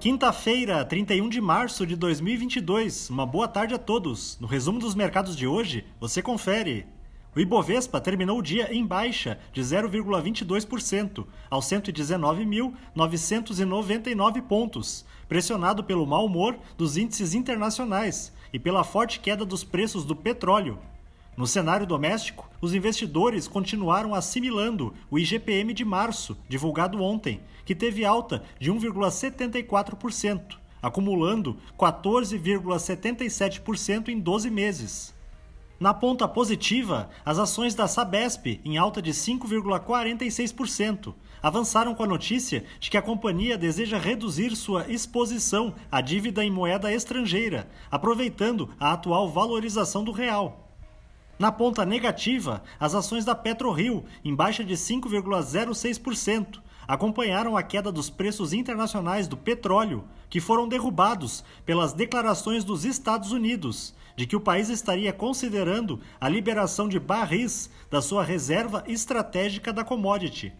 Quinta-feira, 31 de março de 2022. Uma boa tarde a todos. No resumo dos mercados de hoje, você confere. O Ibovespa terminou o dia em baixa de 0,22%, aos 119.999 pontos, pressionado pelo mau humor dos índices internacionais e pela forte queda dos preços do petróleo. No cenário doméstico, os investidores continuaram assimilando o IGPM de março, divulgado ontem, que teve alta de 1,74%, acumulando 14,77% em 12 meses. Na ponta positiva, as ações da Sabesp, em alta de 5,46%, avançaram com a notícia de que a companhia deseja reduzir sua exposição à dívida em moeda estrangeira, aproveitando a atual valorização do real. Na ponta negativa, as ações da PetroRio, em baixa de 5,06%, acompanharam a queda dos preços internacionais do petróleo, que foram derrubados pelas declarações dos Estados Unidos de que o país estaria considerando a liberação de barris da sua reserva estratégica da commodity.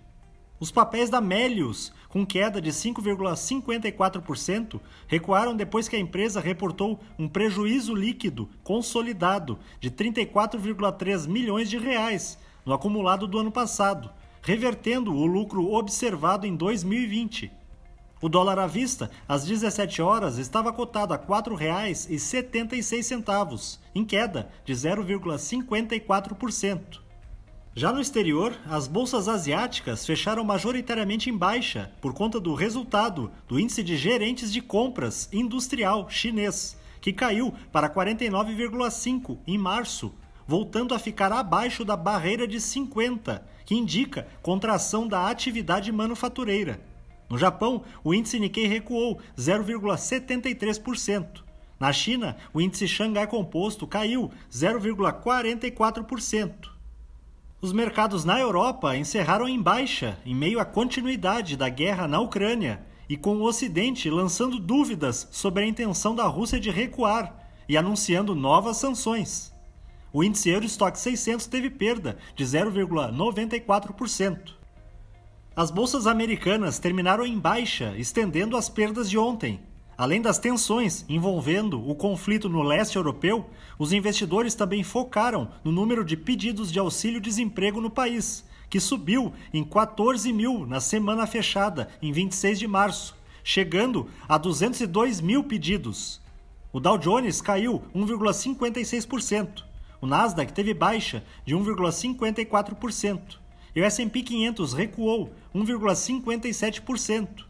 Os papéis da Melius, com queda de 5,54%, recuaram depois que a empresa reportou um prejuízo líquido consolidado de 34,3 milhões de reais no acumulado do ano passado, revertendo o lucro observado em 2020. O dólar à vista, às 17 horas, estava cotado a R$ 4,76, em queda de 0,54%. Já no exterior, as bolsas asiáticas fecharam majoritariamente em baixa por conta do resultado do índice de gerentes de compras industrial chinês, que caiu para 49,5 em março, voltando a ficar abaixo da barreira de 50, que indica contração da atividade manufatureira. No Japão, o índice Nikkei recuou 0,73%. Na China, o índice Xangai Composto caiu 0,44%. Os mercados na Europa encerraram em baixa, em meio à continuidade da guerra na Ucrânia e com o Ocidente lançando dúvidas sobre a intenção da Rússia de recuar e anunciando novas sanções. O índice Eurostock 600 teve perda de 0,94%. As bolsas americanas terminaram em baixa, estendendo as perdas de ontem, Além das tensões envolvendo o conflito no leste europeu, os investidores também focaram no número de pedidos de auxílio-desemprego no país, que subiu em 14 mil na semana fechada, em 26 de março, chegando a 202 mil pedidos. O Dow Jones caiu 1,56%. O Nasdaq teve baixa de 1,54%. E o S&P 500 recuou 1,57%.